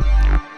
Bye.